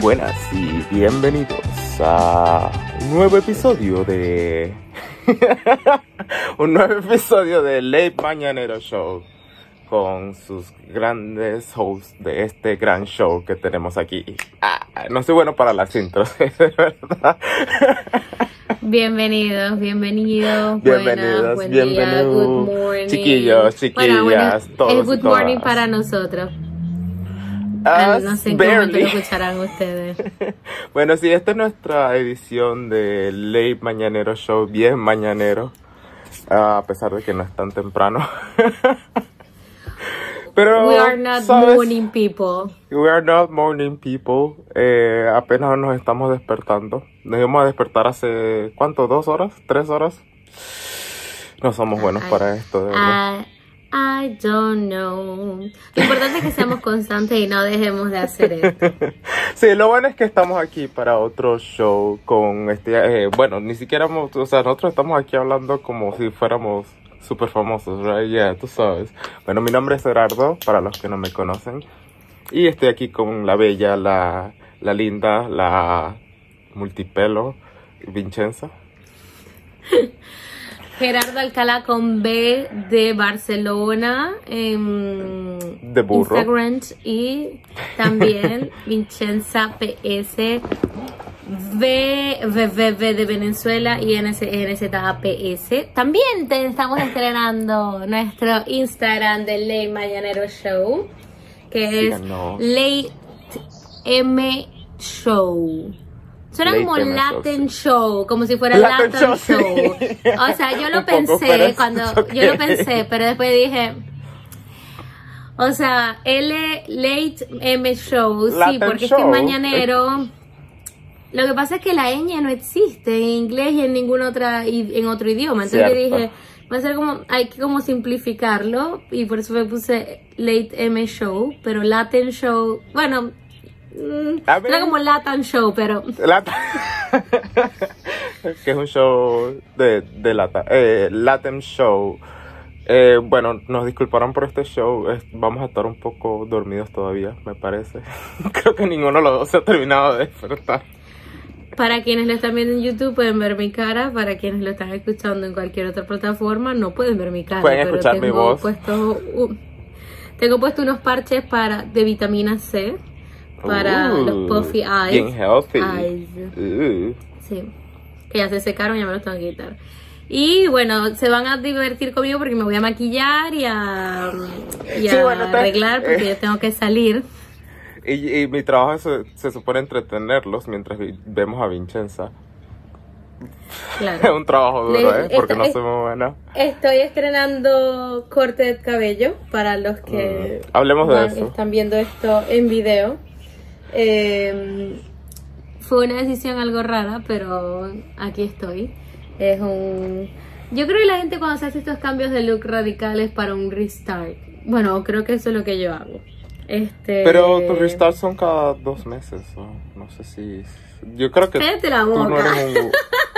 buenas y bienvenidos a un nuevo episodio de un nuevo episodio de Late Mañanero Show con sus grandes hosts de este gran show que tenemos aquí. Ah, no soy bueno para las intros, de verdad. Bienvenidos, bienvenidos, Bienvenidos, buenas, buen día, bienvenidos. good morning. Chiquillos, chiquillas, bueno, todos y good morning todas. para nosotros. Ah, no sé lo barely. escucharán ustedes. Bueno, sí, esta es nuestra edición de Late Mañanero Show, bien mañanero, ah, a pesar de que no es tan temprano. Pero, We are not ¿sabes? morning people. We are not morning people. Eh, apenas nos estamos despertando. Nos íbamos a despertar hace, ¿cuánto? ¿Dos horas? ¿Tres horas? No somos buenos para esto, de verdad. I, don't know. Lo importante es que seamos constantes y no dejemos de hacer esto. Sí, lo bueno es que estamos aquí para otro show con este, eh, bueno, ni siquiera, o sea, nosotros estamos aquí hablando como si fuéramos súper famosos, right? Yeah, tú sabes. Bueno, mi nombre es Gerardo, para los que no me conocen, y estoy aquí con la bella, la, la linda, la multipelo, Vincenza. Gerardo Alcalá con B de Barcelona en De burro. Instagram y también Vincenza PS V, V, V, V de Venezuela y NZAPS. También te estamos estrenando nuestro Instagram de Ley Mañanero Show, que es. Late M Show. Suena como Latin sí. Show, como si fuera Latin Latin Show, Show. sí. O sea, yo lo pensé cuando yo lo pensé, pero después dije, o sea, L Late M Show, sí, porque es que mañanero. Lo que pasa es que la ñ no existe en inglés y en ningún otra i- en otro idioma. Entonces yo Cierto. dije, va a ser como hay que como simplificarlo y por eso me puse Late M Show, pero Latin Show, bueno, A ver. era como Latin Show, pero La- que es un show de, de lata, eh, Latin Show. Eh, bueno, nos disculparán por este show. es- vamos a estar un poco dormidos todavía, me parece. Creo que ninguno de los dos se ha terminado de despertar. Para quienes lo están viendo en YouTube pueden ver mi cara, para quienes lo están escuchando en cualquier otra plataforma no pueden ver mi cara. Pueden pero escuchar mi tengo voz. Puesto, uh, tengo puesto unos parches para de vitamina C para Uh, los puffy eyes. Bien healthy. Eyes. Uh. Sí, que ya se secaron, ya me los tengo que quitar. Y bueno, se van a divertir conmigo porque me voy a maquillar y a, y a Sí, bueno, arreglar porque eh. yo tengo que salir. Y, y mi trabajo se, se supone entretenerlos mientras vemos a Vincenza. Es Claro. un trabajo duro, ¿eh? Porque esta- no es- muy buena. Estoy estrenando corte de cabello para los que Mm, hablemos de van- eso. están viendo esto en video. Eh, fue una decisión algo rara, pero aquí estoy. Es un... Yo creo que la gente cuando se hace estos cambios de look radicales para un restart. Bueno, creo que eso es lo que yo hago. Este... Pero tus restarts son cada dos meses, o no sé si... Yo creo que Cállate la tú no boca. eres un...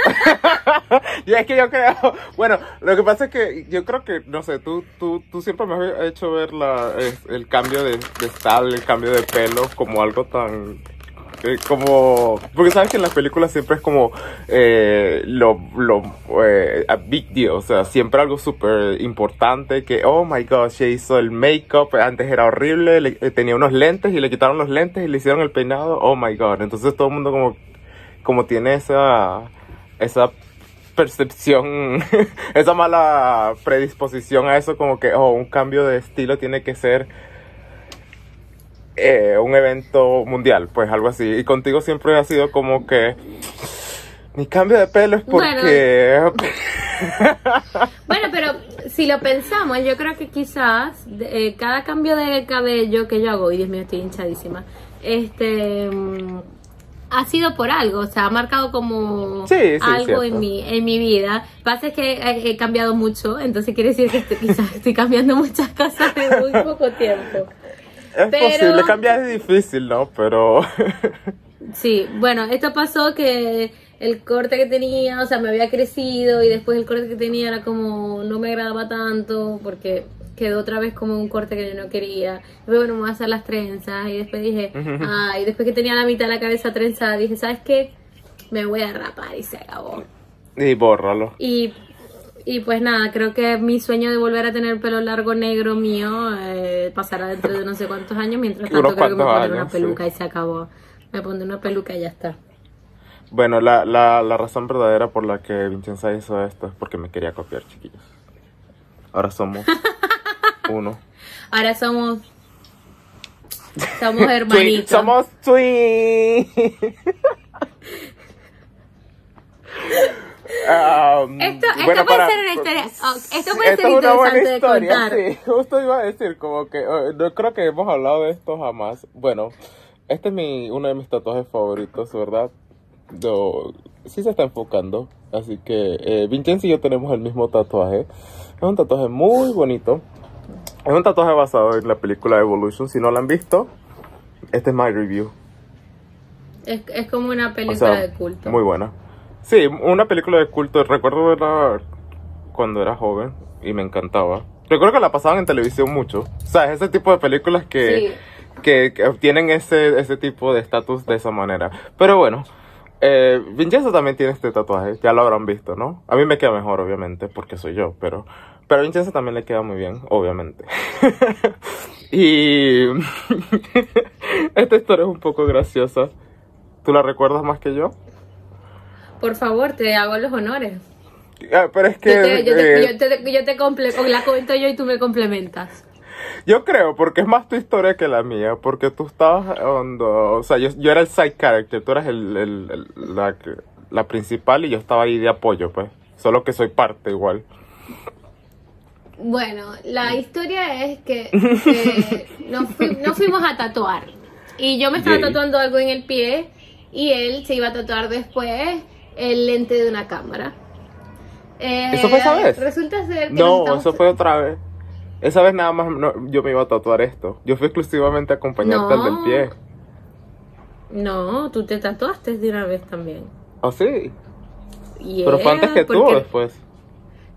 y es que yo creo... Bueno, lo que pasa es que yo creo que, no sé, tú, tú, tú siempre me has hecho ver la, el cambio de, de el cambio de pelo como algo tan... eh, como... Porque sabes que en las películas siempre es como eh, lo, lo eh, a big deal, o sea, siempre algo súper importante que, oh my gosh, se hizo el make-up, antes era horrible, le- eh, tenía unos lentes y le quitaron los lentes y le hicieron el peinado, oh my god, entonces todo el mundo como, como tiene esa, esa percepción, esa mala predisposición a eso, como que, oh, un cambio de estilo tiene que ser eh, un evento mundial, pues algo así. Y contigo siempre ha sido como que mi cambio de pelo es porque... Bueno, pero si lo pensamos, yo creo que quizás eh, cada cambio de cabello que yo hago, y Dios mío, estoy hinchadísima, este mm, ha sido por algo, o sea, ha marcado como Sí, sí, algo cierto. en mi, en mi vida. Pasa es que he, he cambiado mucho, entonces quiere decir que estoy- quizás estoy cambiando muchas cosas en muy poco tiempo. es pero- posible, cambiar es difícil, ¿no? Pero... Sí, bueno, esto pasó que el corte que tenía, o sea, me había crecido y después el corte que tenía era como no me agradaba tanto porque quedó otra vez como un corte que yo no quería. Después, bueno, me voy a hacer las trenzas. Y después dije, ah, y después que tenía la mitad de la cabeza trenzada, dije, ¿sabes qué? Me voy a rapar y se acabó. Y bórralo. Y, y pues nada, creo que mi sueño de volver a tener pelo largo negro mío eh, pasará dentro de no sé cuántos años. Mientras tanto, creo que me pondré una peluca sí. y se acabó. Me pondré una peluca y ya está. Bueno, la, la, la razón verdadera por la que Vincenza hizo esto es porque me quería copiar, chiquillos. Ahora somos uno. Ahora somos. Somos hermanitos. somos twin. Um, Esto, esto bueno, puede para- ser una historia. oh, esto puede Esto ser buena interesante de contar. sí. Justo iba a decir, como que eh, no creo que hemos hablado de esto jamás. Bueno, este es mi, uno de mis tatuajes favoritos, ¿verdad? Do- sí se está enfocando. Así que eh, Vincenzo y yo tenemos el mismo tatuaje. Es un tatuaje muy bonito. Es un tatuaje basado en la película Evolution. Si no la han visto, este es my review. Es, es como una O película sea, de culto. muy buena. Sí, una película de culto. Recuerdo verla cuando era joven y me encantaba. Recuerdo que la pasaban en televisión mucho. O sea, es ese tipo de películas que, que, que obtienen ese, ese tipo de estatus de esa manera. Pero bueno, eh, Vincenzo también tiene este tatuaje. Ya lo habrán visto, ¿no? A mí me queda mejor, obviamente, porque soy yo. Pero, pero a Vincenzo también le queda muy bien, obviamente. y esta historia es un poco graciosa. ¿Tú la recuerdas más que yo? Por favor, te hago los honores. Ah, pero es que Yo te, yo te, eh, yo te, yo te comple- o la comento yo y tú me complementas. yo creo, porque es más tu historia que la mía, porque tú estabas hondo, o sea, yo, yo era el side character, tú eras el, el- el- la, la principal y yo estaba ahí de apoyo, pues, solo que soy parte igual. Bueno, la historia es que nos, fui- nos fuimos a tatuar. Y yo me estaba Yay. tatuando algo en el pie y él se iba a tatuar después el lente de una cámara. Eh, ¿Eso fue esa vez? Resulta ser que No, estamos- eso fue otra vez. Esa vez nada más no, yo me iba a tatuar esto. Yo fui exclusivamente a acompañarte al del pie. No, tú te tatuaste de una vez también. ¿Oh, sí? Yeah, Pero fue antes que tú o porque- después.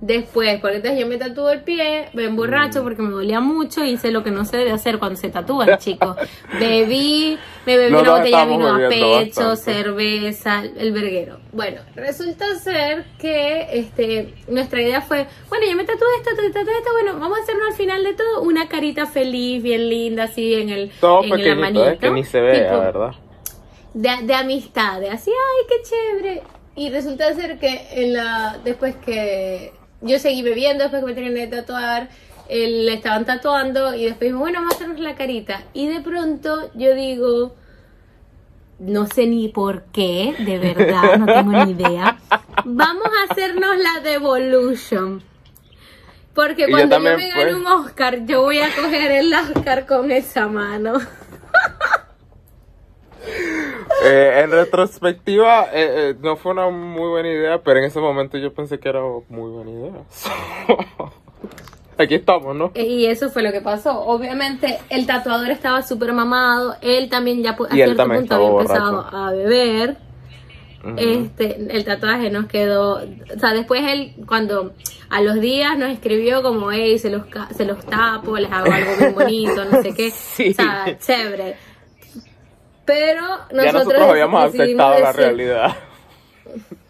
Después, porque entonces yo me tatúo el pie, me emborracho Mm. porque me dolía mucho y hice lo que no se debe hacer cuando se tatúan, chicos. Bebí, me bebí una botella de vino a pecho, bastante. cerveza, el verguero. Bueno, resulta ser que este nuestra idea fue, bueno, yo me tatué esto, te tatué esto, bueno, vamos a hacernos al final de todo una carita feliz, bien linda, así en el Todo en la. ¿eh? Que ni se vea, Tipo, ¿verdad? de, de amistad, de así, ay, qué chévere. Y resulta ser que en la después que yo seguí bebiendo, después que me terminé de tatuar, él le estaban tatuando y después dijo, bueno, vamos a hacernos la carita. Y de pronto yo digo, no sé ni por qué, de verdad, no tengo ni idea. Vamos a hacernos la devolution. Porque yo cuando yo, me gane pues. un Oscar, yo voy a coger el Oscar con esa mano. Eh, en retrospectiva, eh, eh, no fue una muy buena idea, pero en ese momento yo pensé que era muy buena idea. Aquí estamos, ¿no? Y eso fue lo que pasó. Obviamente, el tatuador estaba súper mamado. Él también ya a Y él cierto también punto había empezado a beber. Este, el tatuaje nos quedó. O sea, después él, cuando a los días nos escribió como, hey, se los, se los tapo, les hago algo bien bonito, no sé qué. Sí. O sea, chévere. Pero nosotros, ya nosotros habíamos aceptado la realidad.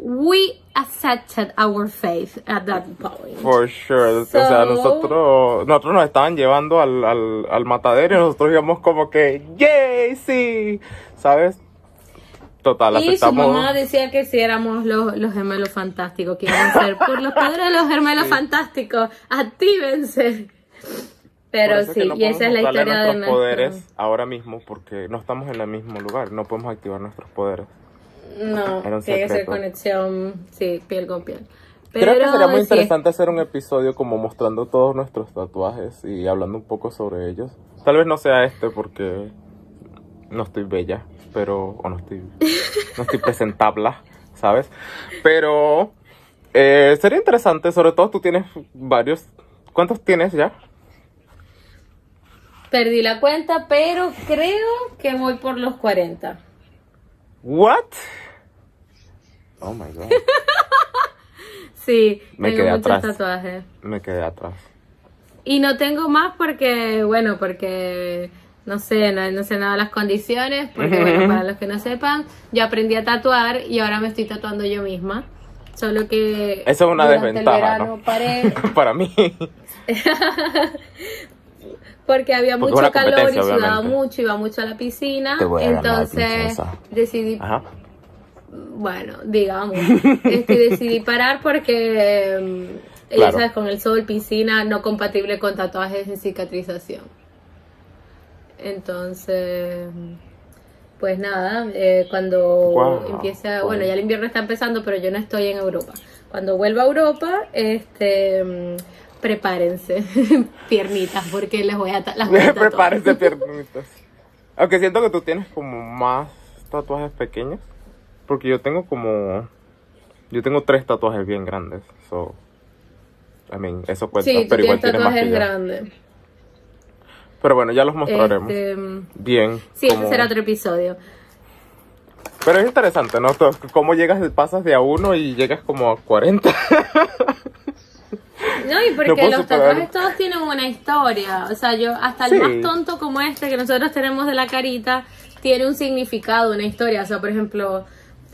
We accepted our faith at that point. For sure. o sea, So- nosotros, nosotros nos estaban llevando al, al, al matadero y nosotros íbamos como que, ¡yay! Sí. ¿Sabes? Total, Y su aceptamos. mamá decía que si éramos los, los gemelos fantásticos, que iban a ser por los padres de los gemelos fantásticos, actívense. Pero sí, no y esa es la historia de nuestros nuestro... poderes ahora mismo porque no estamos en el mismo lugar, no podemos activar nuestros poderes. No, tiene que ser conexión, sí, piel con piel. Pero Creo que sería muy sí, interesante hacer un episodio como mostrando todos nuestros tatuajes y hablando un poco sobre ellos. Tal vez no sea este porque no estoy bella, pero o no estoy no estoy presentable, ¿sabes? Pero eh, sería interesante, sobre todo tú tienes varios. ¿Cuántos tienes ya? Perdí la cuenta, pero creo que voy por los 40. What? Oh my god. Sí, Me tengo quedé muchos atrás. tatuajes. Me quedé atrás. Y no tengo más porque, bueno, porque no sé, no, no sé nada de las condiciones, porque bueno, para los que no sepan, yo aprendí a tatuar y ahora me estoy tatuando yo misma. Solo que Eso es una desventaja, verano ¿no? paré Para mí. Porque había Porque mucho calor y sudaba obviamente. mucho, iba mucho a la piscina, entonces decidí Ajá. bueno, digamos, este, decidí parar porque, mm, Claro. ya sabes, con el sol, piscina, no compatible con tatuajes de cicatrización. Entonces, pues nada, eh, cuando empieza, bueno, ya el invierno está empezando, pero yo no estoy en Europa. Cuando vuelva a Europa, este, mm, prepárense, piernitas, porque les voy a, las voy a. Prepárense piernitas. Aunque siento que tú tienes como más tatuajes pequeños. Porque yo tengo como. Yo tengo tres tatuajes bien grandes. So. I mean, eso cuenta. Sí, tú pero igual tienes tatuajes grandes. Pero bueno, ya los mostraremos. Este, Bien. sí, como- ese será otro episodio. Pero es interesante, ¿no? Cómo llegas, pasas de a uno y llegas como a 40. No, y porque No los tatuajes todos tienen una historia. O sea, yo, hasta el Sí. más tonto como este que nosotros tenemos de la carita, tiene un significado, una historia. O sea, por ejemplo,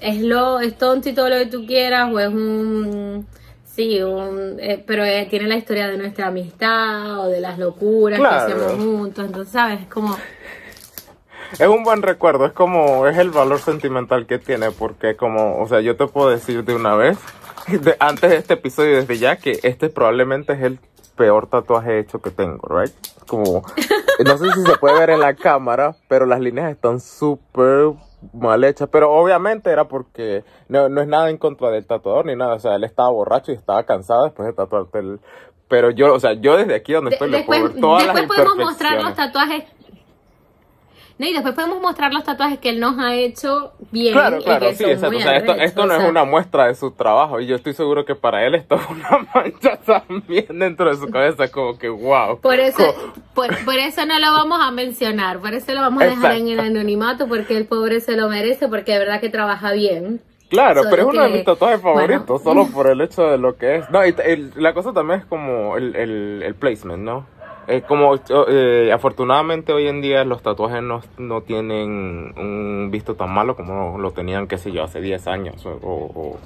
es lo, es tonto y todo lo que tú quieras, o es un. Sí, un, eh, pero eh, tiene la historia de nuestra amistad o de las locuras Claro. que hacemos juntos. Entonces, ¿sabes? Es como. Es un buen recuerdo, es como, es el valor sentimental que tiene, porque como, o sea, yo te puedo decir de una vez, de- antes de este episodio, desde ya, que este probablemente es el peor tatuaje hecho que tengo, right? Como, no sé si se puede ver en la cámara, pero las líneas están súper mal hechas, pero obviamente era porque no, no es nada en contra del tatuador ni nada, o sea, él estaba borracho y estaba cansado después de tatuarte el... Pero yo, o sea, yo desde aquí donde De- estoy le puedo ver todas después las podemos mostrar los tatuajes. No, y después podemos mostrar los tatuajes que él nos ha hecho bien. Claro, claro, que sí, exacto. O sea, esto, esto no es una muestra de su trabajo y yo estoy seguro que para él esto es una mancha también dentro de su cabeza, como que wow. Por eso, por, por eso no lo vamos a mencionar, por eso lo vamos a dejar en el anonimato, porque el pobre se lo merece, porque de verdad que trabaja bien. Claro, Solo pero es uno de que- mis tatuajes favoritos, bueno. solo por el hecho de lo que es. No, y el- la cosa también es como el, el, el placement, ¿no? Es como, eh, afortunadamente hoy en día los tatuajes no, no tienen un visto tan malo como lo tenían, qué sé yo, hace 10 años o,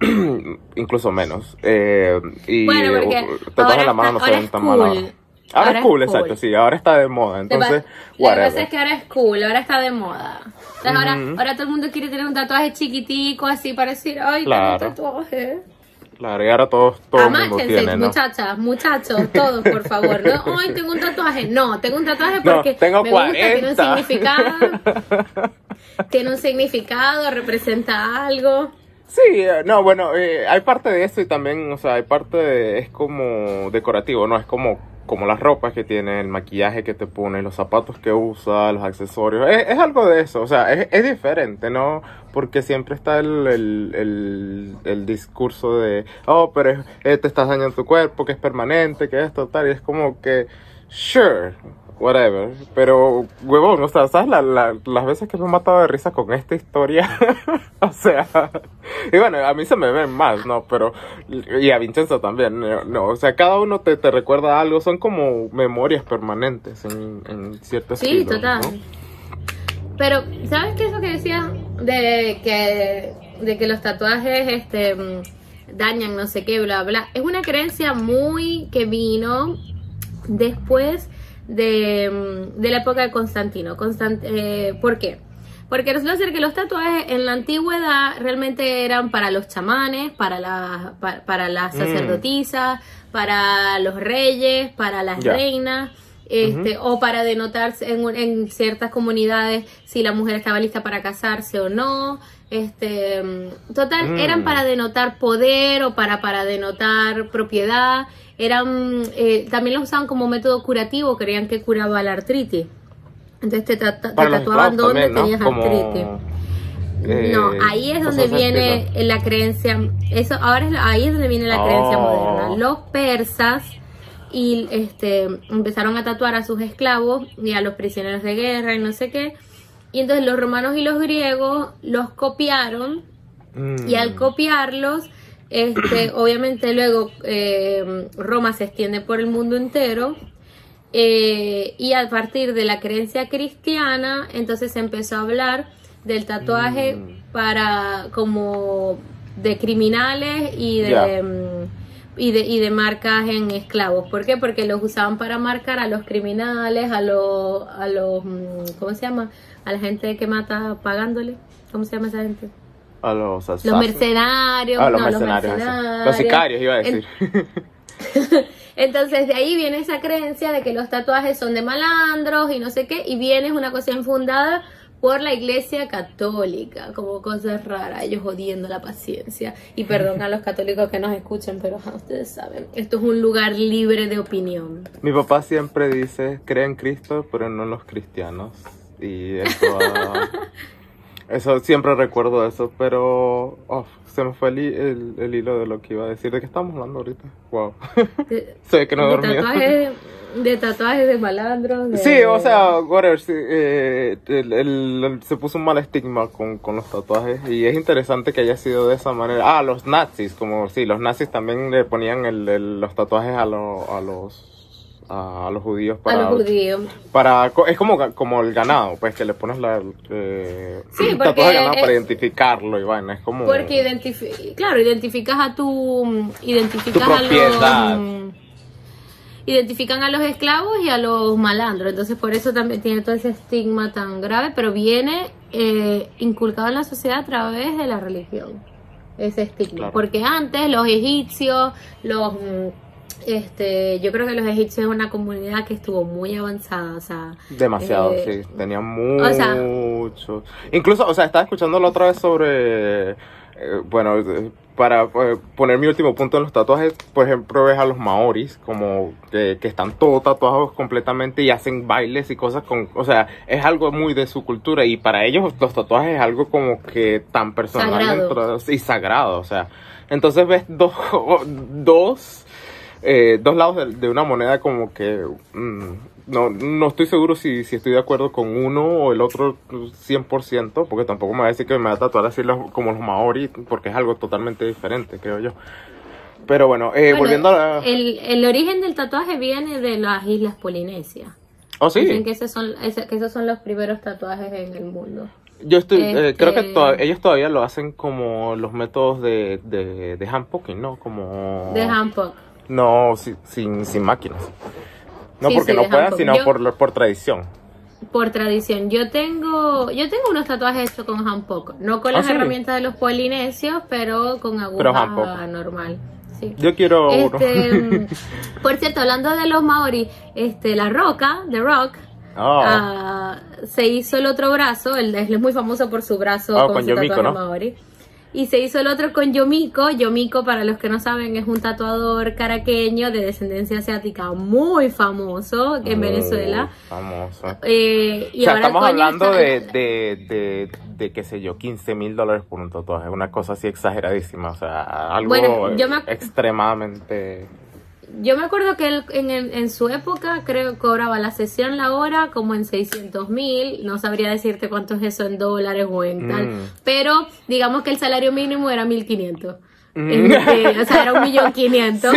incluso menos. Eh, y Bueno, eh, tatuajes en la mano no se ven tan mal ahora. cool. Ahora, Ahora es cool, es cool. exacto, sí, ahora está de moda, entonces, Lo que pasa es que ahora es cool, ahora está de moda. Entonces ahora, ahora todo el mundo quiere tener un tatuaje chiquitico así para decir, ay, Claro. tengo un tatuaje. Claro, y ahora todos, todo el mundo Amáchense, tiene, ¿no? muchachas, muchachos, todos, por favor. No, ay, tengo un tatuaje. No, tengo un tatuaje No, porque tengo me gusta, tiene un 40. significado. tiene un significado, representa algo. Sí, no, bueno, eh, hay parte de eso y también, o sea, hay parte de, es como decorativo, ¿no? Es como, como las ropas que tiene, el maquillaje que te pone, los zapatos que usa, los accesorios, es, es algo de eso, o sea, es, es diferente, ¿no? Porque siempre está el, el, el, discurso de, oh, pero eh, te estás dañando tu cuerpo, que es permanente, que esto, tal, y es como que, sure, whatever, pero, huevón, o sea, ¿sabes la, la- las veces que me he matado de risa con esta historia? o sea, y bueno, a mí se me ven más, ¿no? Pero, y a Vincenzo también, no, no, o sea, cada uno te, te recuerda algo, son como memorias permanentes en, en cierto Sí, estilo, total. ¿no? Pero, ¿sabes qué es eso que decía? De que, de que los tatuajes este, dañan no sé qué, bla, bla. Es una creencia muy que vino después de, de la época de Constantino. Constant- eh, ¿Por qué? Porque resulta ser que los tatuajes en la antigüedad realmente eran para los chamanes, para, la, para, para las Mm. sacerdotisas, para los reyes, para las reinas, este, o para denotarse en, un- en ciertas comunidades si la mujer estaba lista para casarse o no. Este, mm, total, Mm. eran para denotar poder o para, para denotar propiedad. Eran, eh, también los usaban como método curativo, creían que curaba la artritis. Entonces te, ta- tatuaban donde tenías Como, artritis. eh, no, ahí es donde viene la creencia, eso ahora es, ahí es donde viene la creencia Oh. moderna. Los persas y este empezaron a tatuar a sus esclavos y a los prisioneros de guerra y no sé qué. Y entonces los romanos y los griegos los copiaron Mm. y al copiarlos, Este, obviamente luego eh, Roma se extiende por el mundo entero eh, y a partir de la creencia cristiana, entonces se empezó a hablar del tatuaje Mm. para como de criminales y de. Y de y de marcas en esclavos. ¿Por qué? Porque los usaban para marcar a los criminales, a los a los mm, ¿cómo se llama? A la gente que mata pagándole. ¿Cómo se llama esa gente? A los Los mercenarios, Ah, los no, mercenarios. Los sicarios, iba a decir. Entonces de ahí viene esa creencia de que los tatuajes son de malandros y no sé qué, y viene una cosa infundada por la iglesia católica, como cosas raras, ellos jodiendo la paciencia. Y perdón a los católicos que nos escuchan, pero ajá, ustedes saben, esto es un lugar libre de opinión. Mi papá siempre dice, cree en Cristo, pero no en los cristianos. Y eso, ah, eso siempre recuerdo eso, pero oh, se me fue el, el- el hilo de lo que iba a decir. ¿De qué estamos hablando ahorita? Wow. Ve que no he de tatuajes, de malandros. de- Sí, o sea, whatever, sí, eh, el- el- el- se puso un mal estigma con, con los tatuajes y es interesante que haya sido de esa manera. Ah, los nazis, como sí, los nazis también le ponían el- el- los tatuajes a, lo- a los a los judíos a para los judíos. para es como como el ganado, pues que le pones la eh, Sí, porque de ganado es- para identificarlo y vaina, es como Porque identifi claro, identificas a tu identificas Tu a propiedad. los identifican a los esclavos y a los malandros, entonces por eso también tiene todo ese estigma tan grave, pero viene eh, inculcado en la sociedad a través de la religión. Ese estigma, Claro. porque antes los egipcios, los mm, este, yo creo que los egipcios es una comunidad que estuvo muy avanzada, o sea, demasiado, eh, sí, tenían o sea- mucho. Incluso, o sea, estaba escuchando la otra vez sobre eh, bueno, para eh, poner mi último punto en los tatuajes, por ejemplo, ves a los maoris como que, que están todos tatuados completamente y hacen bailes y cosas con, o sea, es algo muy de su cultura y para ellos los tatuajes es algo como que tan personal Sagrado. dentro- y sagrado, o sea, entonces ves dos, dos, eh, dos lados de, de una moneda como que mm, no, no estoy seguro si, si estoy de acuerdo con uno o el otro 100%, porque tampoco me va a decir que me va a tatuar así los- como los maori, porque es algo totalmente diferente, creo yo. Pero bueno, eh, bueno, volviendo a la... el, el origen del tatuaje viene de las islas Polinesias. Oh, Dicen sí, que esos son, que esos son los primeros tatuajes en el mundo. yo estoy, eh, este- creo que to- ellos todavía lo hacen como los métodos de, de, de hand poking, ¿no? Como... De Hancock. No, si- sin, sin máquinas. No Sí, porque sí, no puedan, sino. Yo- por, por tradición. Por tradición. Yo tengo, yo tengo unos tatuajes hechos con Hancock. No con ¿Ah, las sí? herramientas de los polinesios, pero con Pero aguja handpoke. normal. Yo quiero uno. Este, por cierto, hablando de los maori, este, la roca, The Rock, Oh. ah, se hizo el otro brazo, él es muy famoso por su brazo Ah, con, con su Yomiko, tatuaje ¿no? maori. Y se hizo el otro con Yomiko. Yomiko, para los que no saben, es un tatuador caraqueño de descendencia asiática muy famoso en Muy Venezuela. Famoso. Eh, y o sea, ahora estamos hablando está- de, de, de, de, qué sé yo, 15 mil dólares por un tatuaje. Una cosa así exageradísima. O sea, algo Bueno, yo me ac- extremadamente. Yo me acuerdo que él en, en su época creo que cobraba la sesión la hora como en 600 mil, no sabría decirte cuánto es eso en dólares o en tal, Mm. pero digamos que el salario mínimo era 1500. Mm. Este, o sea, era un millón quinientos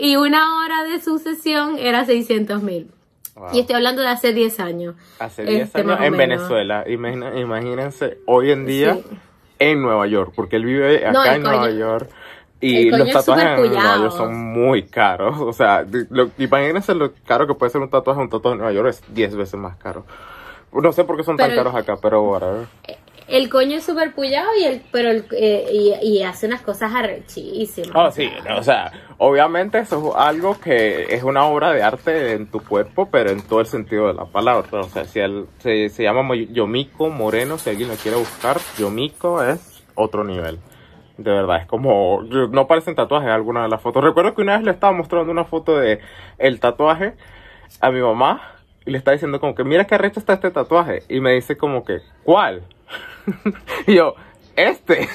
y, una hora de su sesión era 600 mil. Wow. Y estoy hablando de hace 10 años. Hace 10 este, años en menos. Venezuela. Imagina- imagínense hoy en día Sí. en Nueva York, porque él vive acá No, en Nueva York. Y los es tatuajes en Nueva York son muy caros. O sea, lo- imagínense lo caro que puede ser un tatuaje. Un tatuaje en Nueva York es 10 veces más caro. No sé por qué son tan caros acá, pero whatever. El coño es súper pullado y el, pero el, eh, y, y hace unas cosas arrechísimas. Oh, sí, no, o sea, obviamente eso es algo que es una obra de arte en tu cuerpo, pero en todo el sentido de la palabra. O sea, si él se, se llama Yomiko Moreno, si alguien lo quiere buscar, Yomiko es otro nivel. De verdad, es como, no parecen tatuajes alguna de las fotos. Recuerdo que una vez le estaba mostrando una foto de el tatuaje a mi mamá y le estaba diciendo como que, mira qué arrecho está este tatuaje. Y me dice como que, ¿cuál? y yo, este.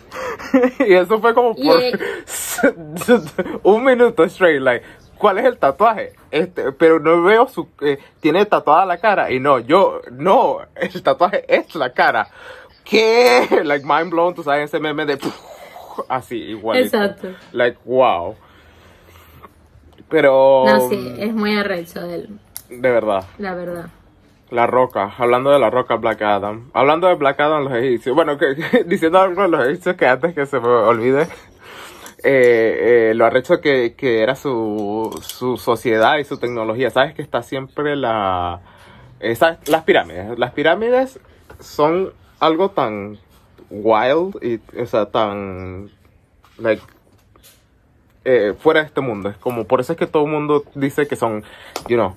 y eso fue como por un minuto straight, like, ¿cuál es el tatuaje? Este, pero no veo su, eh, tiene tatuada la cara y no, yo, no, el tatuaje es la cara. ¿Qué? Like mind blown, tú sabes ese meme de así, igual. Exacto. Like, wow. Pero. No, sí, es muy arrecho él, De verdad. la verdad. La Roca, hablando de la Roca Black Adam. Hablando de Black Adam, los egipcios. Bueno, que, diciendo algo de los egipcios que antes que se me olvide. Eh, eh, lo arrecho que, que era su, su sociedad y su tecnología. ¿Sabes que está siempre la... eh, ¿sabes? Las pirámides. Las pirámides son algo tan wild y, o sea, tan... Like, eh, fuera de este mundo. Es como, por eso es que todo el mundo dice que son, you know,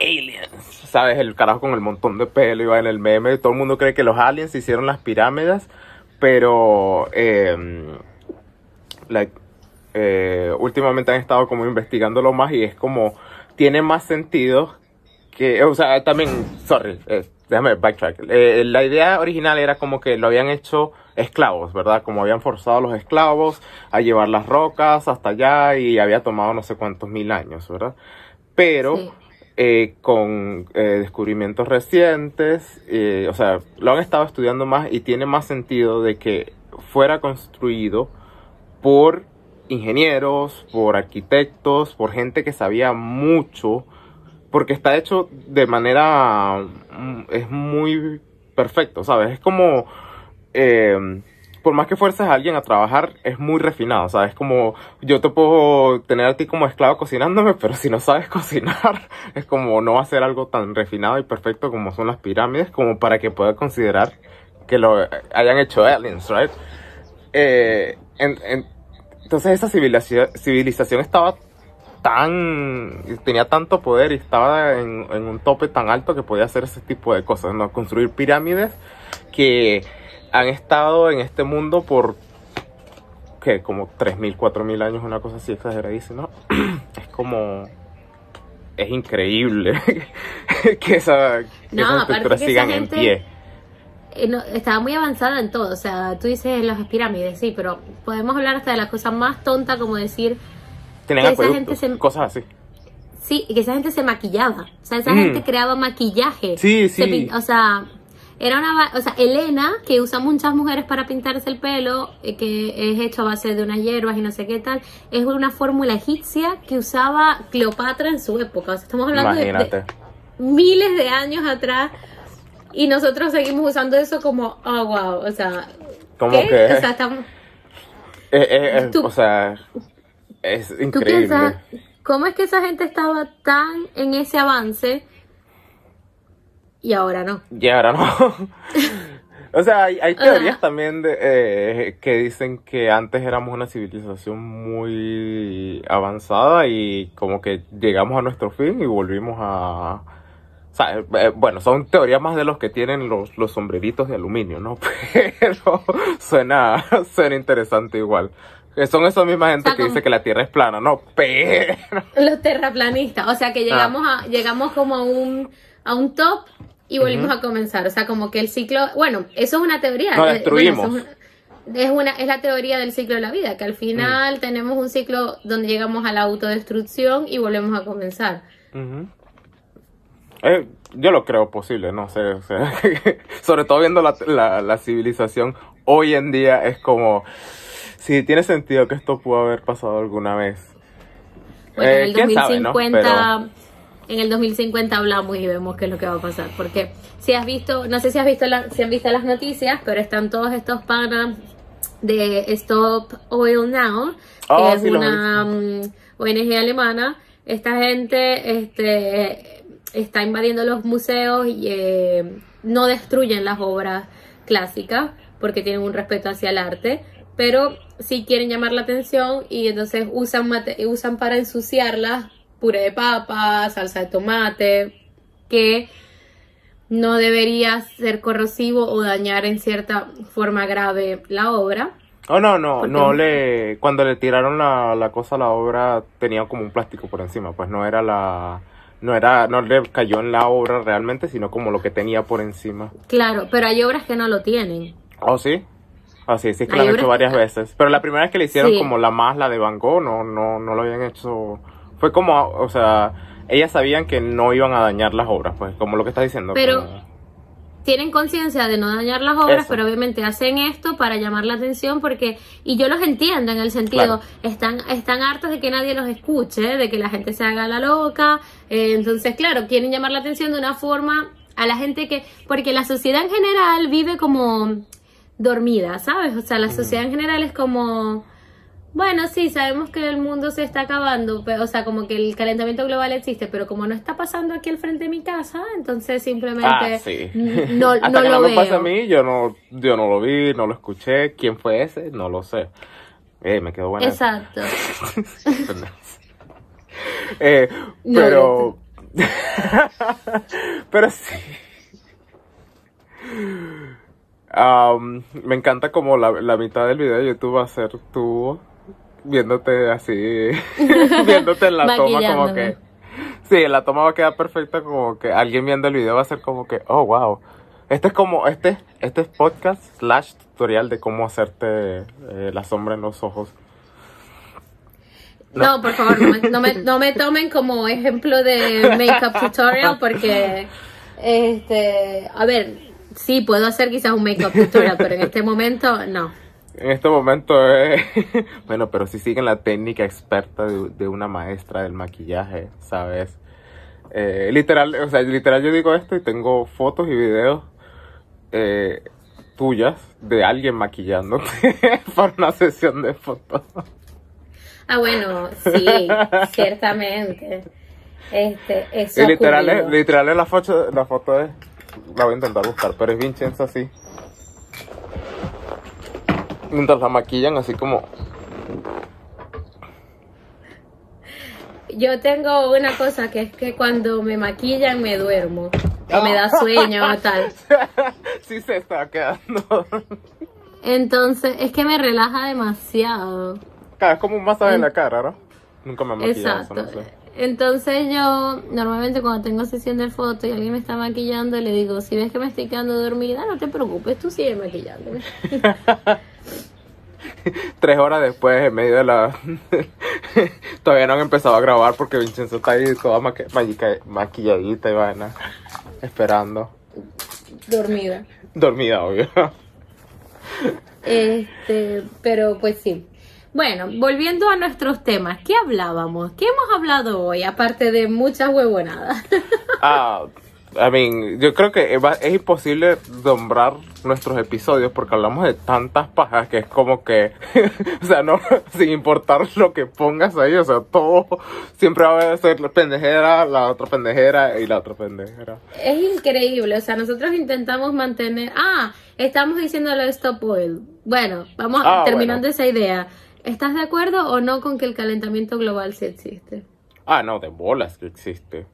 aliens. ¿Sabes? El carajo con el montón de pelo va en el meme. Todo el mundo cree que los aliens hicieron las pirámides, pero, eh, like, eh, últimamente han estado como investigándolo más y es como, tiene más sentido que, o sea, también, sorry, déjame backtrack. Eh, la idea original era como que lo habían hecho esclavos, ¿verdad? Como habían forzado a los esclavos a llevar las rocas hasta allá y había tomado no sé cuántos mil años, ¿verdad? Pero Sí. eh, con eh, descubrimientos recientes, o sea, lo han estado estudiando más y tiene más sentido de que fuera construido por ingenieros, por arquitectos, por gente que sabía mucho, porque está hecho de manera, mm, es muy perfecto, ¿sabes? Es como, eh, por más que fuerces a alguien a trabajar, es muy refinado, ¿sabes? Como yo te puedo tener a ti como esclavo cocinándome, pero si no sabes cocinar, es como no va a ser algo tan refinado y perfecto como son las pirámides, como para que pueda considerar que lo hayan hecho aliens, ¿right? Eh, en- en- entonces esa civilización, civilización estaba tan, tenía tanto poder y estaba en, en un tope tan alto que podía hacer ese tipo de cosas, ¿no? Construir pirámides que han estado en este mundo por, ¿qué? Como 3.000, 4.000 años, una cosa así exageradísima. Es como... Es increíble que esa, que No, esas estructuras que esa sigan gente- en pie. Eh, no, estaba muy avanzada en todo, o sea, tú dices las pirámides, sí, pero podemos hablar hasta de la cosa más tonta como decir, Acueductos, se- cosas así. sí, que esa gente se maquillaba, o sea, esa Mm. gente creaba maquillaje. Sí, sí. o sea, era una, o sea, Elena, que usa muchas mujeres para pintarse el pelo, eh, que es hecho a base de unas hierbas y no sé qué tal, es una fórmula egipcia que usaba Cleopatra en su época, o sea, estamos hablando de- miles de años atrás y nosotros seguimos usando eso como, oh, wow, o sea, Como ¿qué? que... O sea, estamos, Eh, eh, eh, o sea, es tú increíble. piensas, ¿cómo es que esa gente estaba tan en ese avance y ahora no? Y ahora no. o sea, hay, hay teorías también de, eh, que dicen que antes éramos una civilización muy avanzada y como que llegamos a nuestro fin y volvimos a... O sea, eh, bueno, son teorías más de los que tienen los, los sombreritos de aluminio, ¿no? Pero suena, suena interesante igual. Que son esa misma gente O sea, que como- dice que la Tierra es plana, ¿no? Pero... Los terraplanistas, o sea que llegamos a llegamos como a un a un top y volvimos a comenzar, o sea como que el ciclo, bueno, eso es una teoría, eh, destruimos. bueno, es, una, es la teoría del ciclo de la vida, que al final tenemos un ciclo donde llegamos a la autodestrucción y volvemos a comenzar. Eh, yo lo creo posible, no sé, o sea, sobre todo viendo la, la, la civilización hoy en día es como, sí, tiene sentido que esto pudo haber pasado alguna vez. Bueno, Eh, en el quién sabe, ¿no? 2050 en el 2050 hablamos y vemos qué es lo que va a pasar, porque si has visto, no sé si has visto la- si han visto las noticias, pero están todos estos panas de Stop Oil Now, que Oh, es sí, una mm, ONG alemana. Esta gente este, está invadiendo los museos y eh, no destruyen las obras clásicas porque tienen un respeto hacia el arte, pero sí quieren llamar la atención y entonces usan, mate- usan para ensuciarlas puré de papa, salsa de tomate, que no debería ser corrosivo o dañar en cierta forma grave la obra. Oh, no, no, no le, cuando le tiraron la, la cosa a la obra tenía como un plástico por encima, pues no era la, no era, no le cayó en la obra realmente, sino como lo que tenía por encima. Claro, pero hay obras que no lo tienen. Oh, sí. Ah, sí, sí, es que lo han hecho varias veces. Pero la primera vez que le hicieron Sí. como la más, la de Van Gogh, no, no, no lo habían hecho. Fue como, o sea, ellas sabían que no iban a dañar las obras, pues, como lo que estás diciendo. Pero- como- tienen conciencia de no dañar las obras, Eso. pero obviamente hacen esto para llamar la atención porque, y yo los entiendo en el sentido, Claro. están, están hartos de que nadie los escuche, de que la gente se haga la loca, eh, entonces claro, quieren llamar la atención de una forma a la gente que, porque la sociedad en general vive como dormida, ¿sabes? O sea, la sociedad en general es como... Bueno, sí, sabemos que el mundo se está acabando, pero, o sea, como que el calentamiento global existe, pero como no está pasando aquí al frente de mi casa, entonces simplemente Ah, sí. no, Hasta no que lo no me veo. pase a mí, yo no, yo no lo vi, no lo escuché. ¿Quién fue ese? No lo sé. Eh, me quedó buena. Exacto. eh, No, pero. pero sí. Am, me encanta como la, la mitad del video de YouTube va a ser tú viéndote así, viéndote en la toma como que... Sí, la toma va a quedar perfecta como que alguien viendo el video va a ser como que, oh, wow. Este es como, este, este es podcast slash tutorial de cómo hacerte eh, la sombra en los ojos. No, por favor, no me, no, me, no me tomen como ejemplo de makeup tutorial porque, este, a ver, sí, puedo hacer quizás un makeup tutorial, pero en este momento no. En este momento, eh, bueno, pero si siguen la técnica experta de, de una maestra del maquillaje, ¿sabes? Eh, literal, o sea, literal yo digo esto y tengo fotos y videos eh, tuyas de alguien maquillándote para una sesión de fotos. Ah, bueno, sí, ciertamente. Este, eso Y literal, es, literal es la foto, la foto es, la voy a intentar buscar, pero es Vincenzo así. Mientras la maquillan así como, Yo tengo una cosa que es que cuando me maquillan me duermo. O me da sueño o tal. sí se está quedando. Entonces, es que me relaja demasiado. Claro, es como un masaje en la cara, ¿no? Nunca me han maquillado eso, Mm. Exacto. no sé. Entonces yo normalmente cuando tengo sesión de foto y alguien me está maquillando, le digo, si ves que me estoy quedando dormida, no te preocupes, tú sigue maquillándome. Tres horas después, en medio de la... Todavía no han empezado a grabar porque Vincenzo está ahí toda maqui- maquilladita y vaina. Esperando. dormida. Dormida, obvio. Este, pero pues sí. Bueno, volviendo a nuestros temas, ¿qué hablábamos? ¿Qué hemos hablado hoy? Aparte de muchas huevonadas. Ah, I mean, yo creo que es imposible nombrar nuestros episodios porque hablamos de tantas pajas que es como que, o sea, no, sin importar lo que pongas ahí, o sea, todo siempre va a ser la pendejera, la otra pendejera y la otra pendejera. Es increíble, o sea, nosotros intentamos mantener... Ah, estamos diciendo lo de Stop Oil. Bueno, vamos Ah, terminando bueno. esa idea. ¿Estás de acuerdo o no con que el calentamiento global sí existe? Ah, no, de bolas que existe.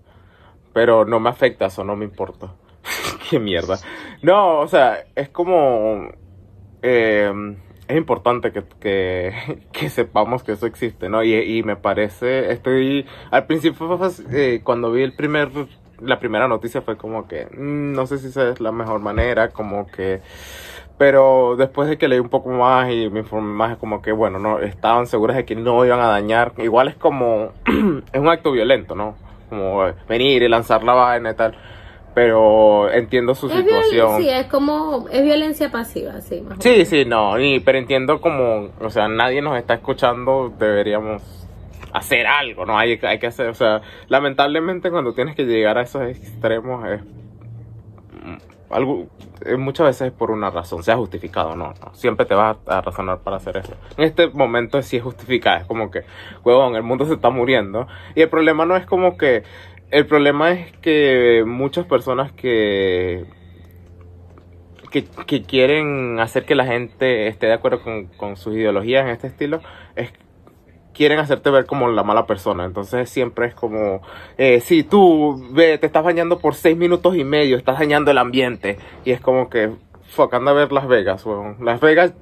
Pero no me afecta, eso no me importa. Qué mierda. No, o sea, es como... eh, es importante que, que, sepamos que eso existe, ¿no? Y, me parece, estoy... Al principio, eh, cuando vi el primer... La primera noticia fue como que... mm, no sé si esa es la mejor manera, como que... Pero después de que leí un poco más y me informé más, es como que, bueno, no estaban seguras de que no iban a dañar. Igual es como, es un acto violento, ¿no? Como venir y lanzar la vaina y tal. Pero entiendo su Es situación. sí, es como... Es violencia pasiva, sí, más Sí, sí, no, y, pero entiendo como, o sea, nadie nos está escuchando, deberíamos hacer algo, ¿no? Hay, hay que hacer, o sea, lamentablemente cuando tienes que llegar a esos extremos es mm, algo, eh, muchas veces es por una razón, sea justificado, no, no, siempre te vas a, a razonar para hacer eso. En este momento sí es justificado, es como que, huevón, el mundo se está muriendo, y el problema no es como que, el problema es que muchas personas que que, que quieren hacer que la gente esté de acuerdo con, con sus ideologías en este estilo, es, quieren hacerte ver como la mala persona. Entonces siempre es como, eh, si tú ve, te estás bañando por seis minutos y medio, estás dañando el ambiente. Y es como que, fuck, anda a ver Las Vegas, weón. Las Vegas,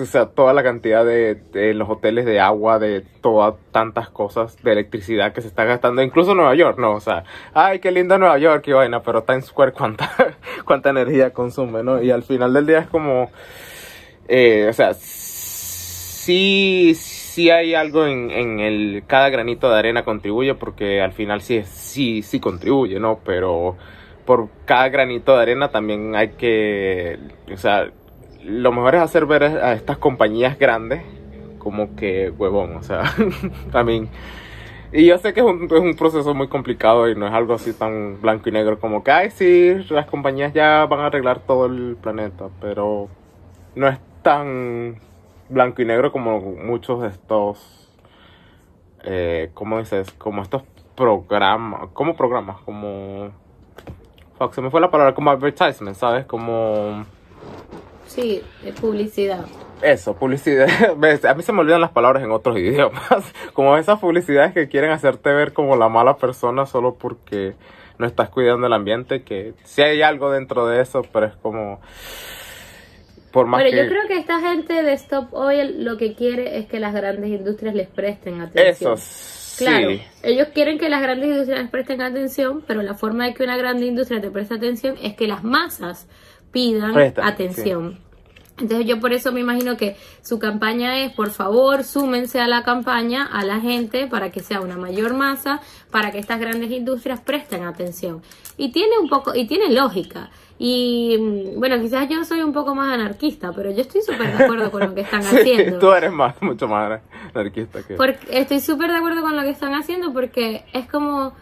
o sea, toda la cantidad de, de los hoteles de agua, de todas tantas cosas, de electricidad que se está gastando, incluso Nueva York, ¿no? O sea, ay, qué linda Nueva York, qué vaina, pero Times Square, cuánta, cuánta energía consume, ¿no? Y al final del día es como, eh, o sea, sí, sí hay algo en, en el, cada granito de arena contribuye porque al final sí, sí, sí contribuye, ¿no? Pero, por cada granito de arena también hay que, o sea, lo mejor es hacer ver a estas compañías grandes como que huevón, o sea, también... Y yo sé que es un, es un, proceso muy complicado y no es algo así tan blanco y negro como que, ay, sí, las compañías ya van a arreglar todo el planeta, pero no es tan blanco y negro como muchos de estos, eh, ¿cómo dices? Como estos programas, como programas, como... Fuck, se me fue la palabra, como advertisement, ¿sabes? Como... Sí, publicidad. Eso, publicidad. A mí se me olvidan las palabras en otros idiomas. Como esas publicidades que quieren hacerte ver como la mala persona solo porque no estás cuidando el ambiente, que sí hay algo dentro de eso, pero es como... Por más yo creo que esta gente de Stop Oil lo que quiere es que las grandes industrias les presten atención. Eso, Claro, ellos quieren que las grandes industrias les presten atención, pero la forma de que una grande industria te preste atención es que las masas pidan atención. Entonces yo por eso me imagino que su campaña es, por favor, súmense a la campaña, a la gente, para que sea una mayor masa, para que estas grandes industrias presten atención. Y tiene un poco, y tiene lógica. Y mm, bueno, quizás yo soy un poco más anarquista, pero yo estoy súper de acuerdo con lo que están haciendo. Tú eres más, mucho más anarquista que... Porque estoy súper de acuerdo con lo que están haciendo porque es como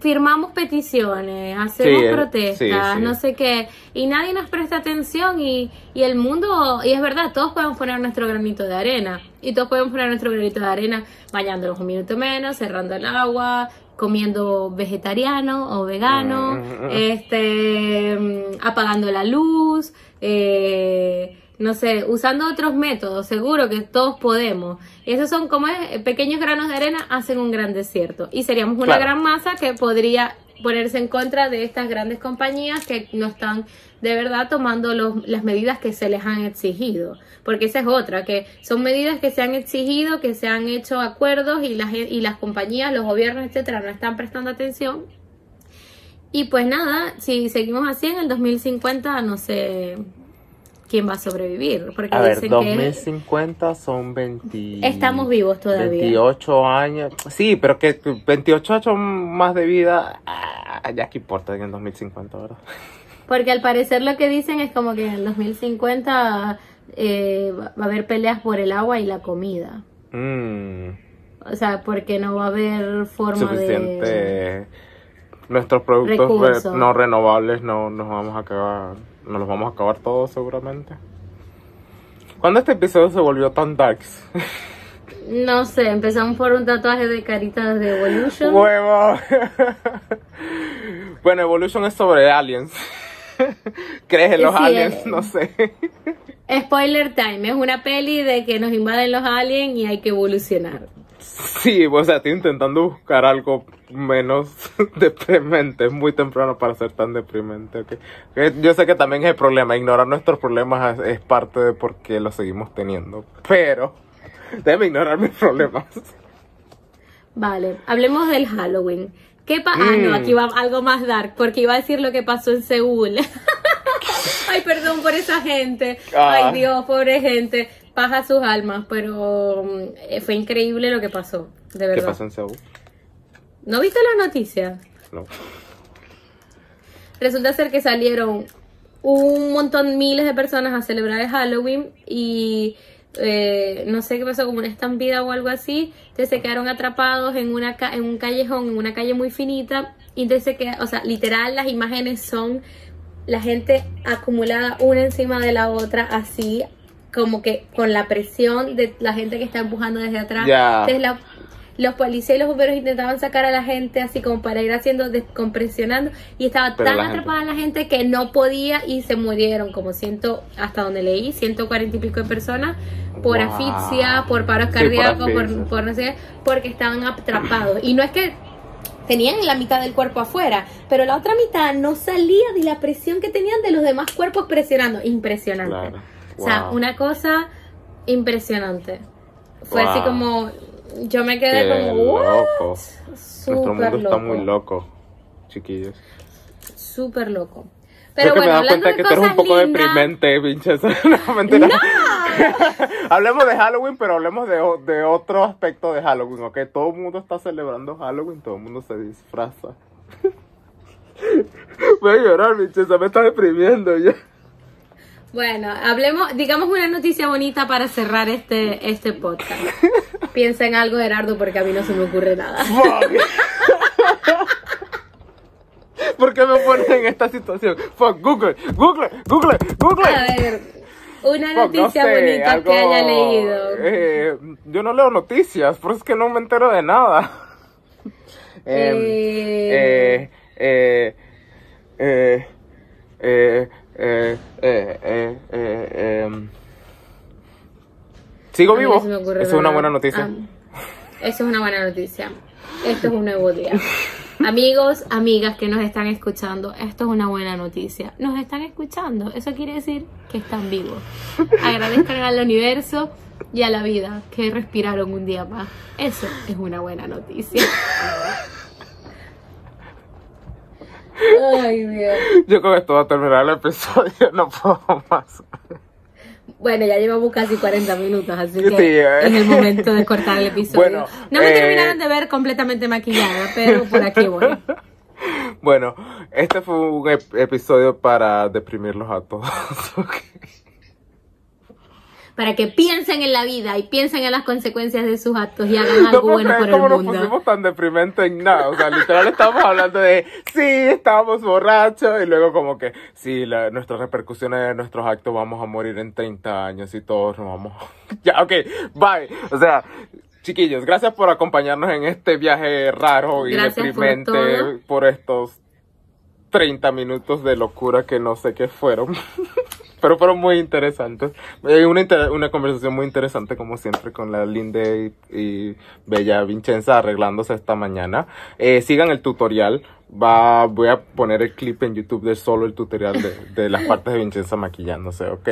firmamos peticiones, hacemos protestas, no sé qué, y nadie nos presta atención y, y el mundo, y es verdad, todos podemos poner nuestro granito de arena, y todos podemos poner nuestro granito de arena bañándonos un minuto menos, cerrando el agua, comiendo vegetariano o vegano, mm, mm, mm. este, apagando la luz, eh, no sé, usando otros métodos, seguro que todos podemos. Esos son como pequeños granos de arena hacen un gran desierto. Y seríamos una gran masa que podría ponerse en contra de estas grandes compañías que no están de verdad tomando los, las medidas que se les han exigido. Porque esa es otra, que son medidas que se han exigido, que se han hecho acuerdos y las, y las compañías, los gobiernos, etcétera, no están prestando atención. Y pues nada, si seguimos así en el 2050, no sé, quién va a sobrevivir. Porque a ver, 2050 son 20... Estamos vivos todavía. 28 años. Sí, pero que 28 años más de vida, ah, ya que importa en el 2050, ¿verdad? Porque al parecer lo que dicen es como que en el 2050 eh, va a haber peleas por el agua y la comida. Mm. O sea, porque no va a haber forma Suficiente... Nuestros productos no renovables no nos vamos a acabar nos los vamos a acabar todos seguramente. ¿Cuándo este episodio se volvió tan darks? No sé, empezamos por un tatuaje de caritas de Evolution. ¡Huevo! bueno, Evolution es sobre aliens. ¿Crees en los aliens? no sé. Spoiler time, es una peli de que nos invaden los aliens y hay que evolucionar. Sí, o sea, estoy intentando buscar algo menos deprimente. Es muy temprano para ser tan deprimente. ¿okay? Yo sé que también es el problema. Ignorar nuestros problemas es parte de por qué los seguimos teniendo. Pero, déjame ignorar mis problemas. Vale, hablemos del Halloween. ¿Qué pasa? Ah, no, mm. aquí va algo más dark, porque iba a decir lo que pasó en Seúl. Ay, perdón por esa gente. Ay, ah. Dios, pobre gente paja sus almas, pero mm, fue increíble lo que pasó, de verdad. ¿Qué pasó en Seúl? ¿No viste las noticias? No. Resulta ser que salieron un montón, miles de personas a celebrar el Halloween y eh, no sé qué pasó, como una estampida o algo así. Entonces se quedaron atrapados en, una en un callejón, en una calle muy finita. Y entonces, que, o sea, literal, las imágenes son la gente acumulada una encima de la otra, así como que con la presión de la gente que está empujando desde atrás. los policías y los bomberos intentaban sacar a la gente así como para ir haciendo descompresionando y estaba tan atrapada la gente que no podía y se murieron como ciento hasta donde leí 140 y pico de personas por asfixia por paros cardíacos por, por, no sé porque estaban atrapados y no es que tenían la mitad del cuerpo afuera, pero la otra mitad no salía de la presión que tenían de los demás cuerpos presionando. Impresionante. O sea, una cosa impresionante. Fue así como, yo me quedé como, loco. Nuestro mundo está muy loco, chiquillos. Súper loco. Pero bueno, me cuenta que tú eres un poco deprimente, pinches. no, mentira. hablemos de Halloween, pero hablemos de, de, otro aspecto de Halloween, ¿ok? Todo el mundo está celebrando Halloween, todo el mundo se disfraza. Voy a llorar, Vincenza, me está deprimiendo ya. Bueno, hablemos, digamos una noticia bonita para cerrar este, este podcast. Piensa en algo, Gerardo, porque a mí no se me ocurre nada. ¿Por qué me pones en esta situación? Fuck, Google, Google, Google, Google. A ver, una Fuck, no noticia sé, bonita algo, que haya leído. eh, yo no leo noticias, por eso es que no me entero de nada. Em, Eh, eh, eh, eh, eh, eh, eh, eh, em. Sigo vivo. no Esa es una buena noticia. Ah, eso es una buena noticia. Esto es un nuevo día. Amigos, amigas que nos están escuchando, esto es una buena noticia. Nos están escuchando, eso quiere decir que están vivos. Agradezcan al universo y a la vida que respiraron un día más. Eso es una buena noticia. Ay, Dios. Yo con esto va a terminar el episodio, no puedo más. Bueno, ya llevamos casi 40 minutos, así Sí, que eh. es el momento de cortar el episodio. Bueno, no me eh, terminaron de ver completamente maquillada, pero por aquí voy. Bueno, este fue un ep- episodio para deprimirlos a todos. ok. Para que piensen en la vida y piensen en las consecuencias de sus actos y hagan No algo bueno por el nos mundo. pusimos tan deprimentes en nada. O sea, literal estábamos hablando de, sí, estábamos borrachos y luego como que, sí, la- nuestras repercusiones de nuestros actos vamos a morir en 30 años y todos nos vamos... ya, ok, bye. O sea, chiquillos, gracias por acompañarnos en este viaje raro y Gracias por deprimente todo. por estos 30 minutos de locura que no sé qué fueron. Pero fueron muy interesantes. Eh, Una, inter- una conversación muy interesante, como siempre, con la linda y, y bella Vincenza arreglándose esta mañana. Eh, sigan el tutorial. Va, voy a poner el clip en YouTube de solo el tutorial de, de las partes de Vincenza maquillándose, ¿ok?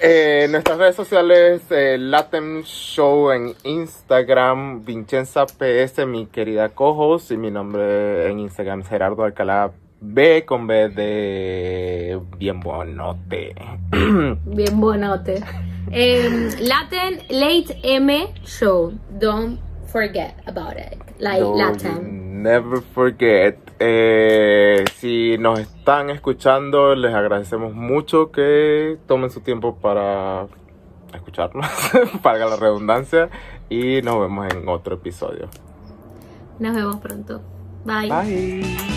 Eh, nuestras redes sociales, eh, Latin Show en Instagram, Vincenza PS, mi querida Cojos, y mi nombre en Instagram Gerardo Alcalá B con B de bien buenote. Bien buenote. Em, Latin Late M Show. Don't forget about it. Like Don't Latin. Never forget. Eh, si nos están escuchando, les agradecemos mucho que tomen su tiempo para escucharnos, para la redundancia, y nos vemos en otro episodio. Nos vemos pronto. Bye. Bye.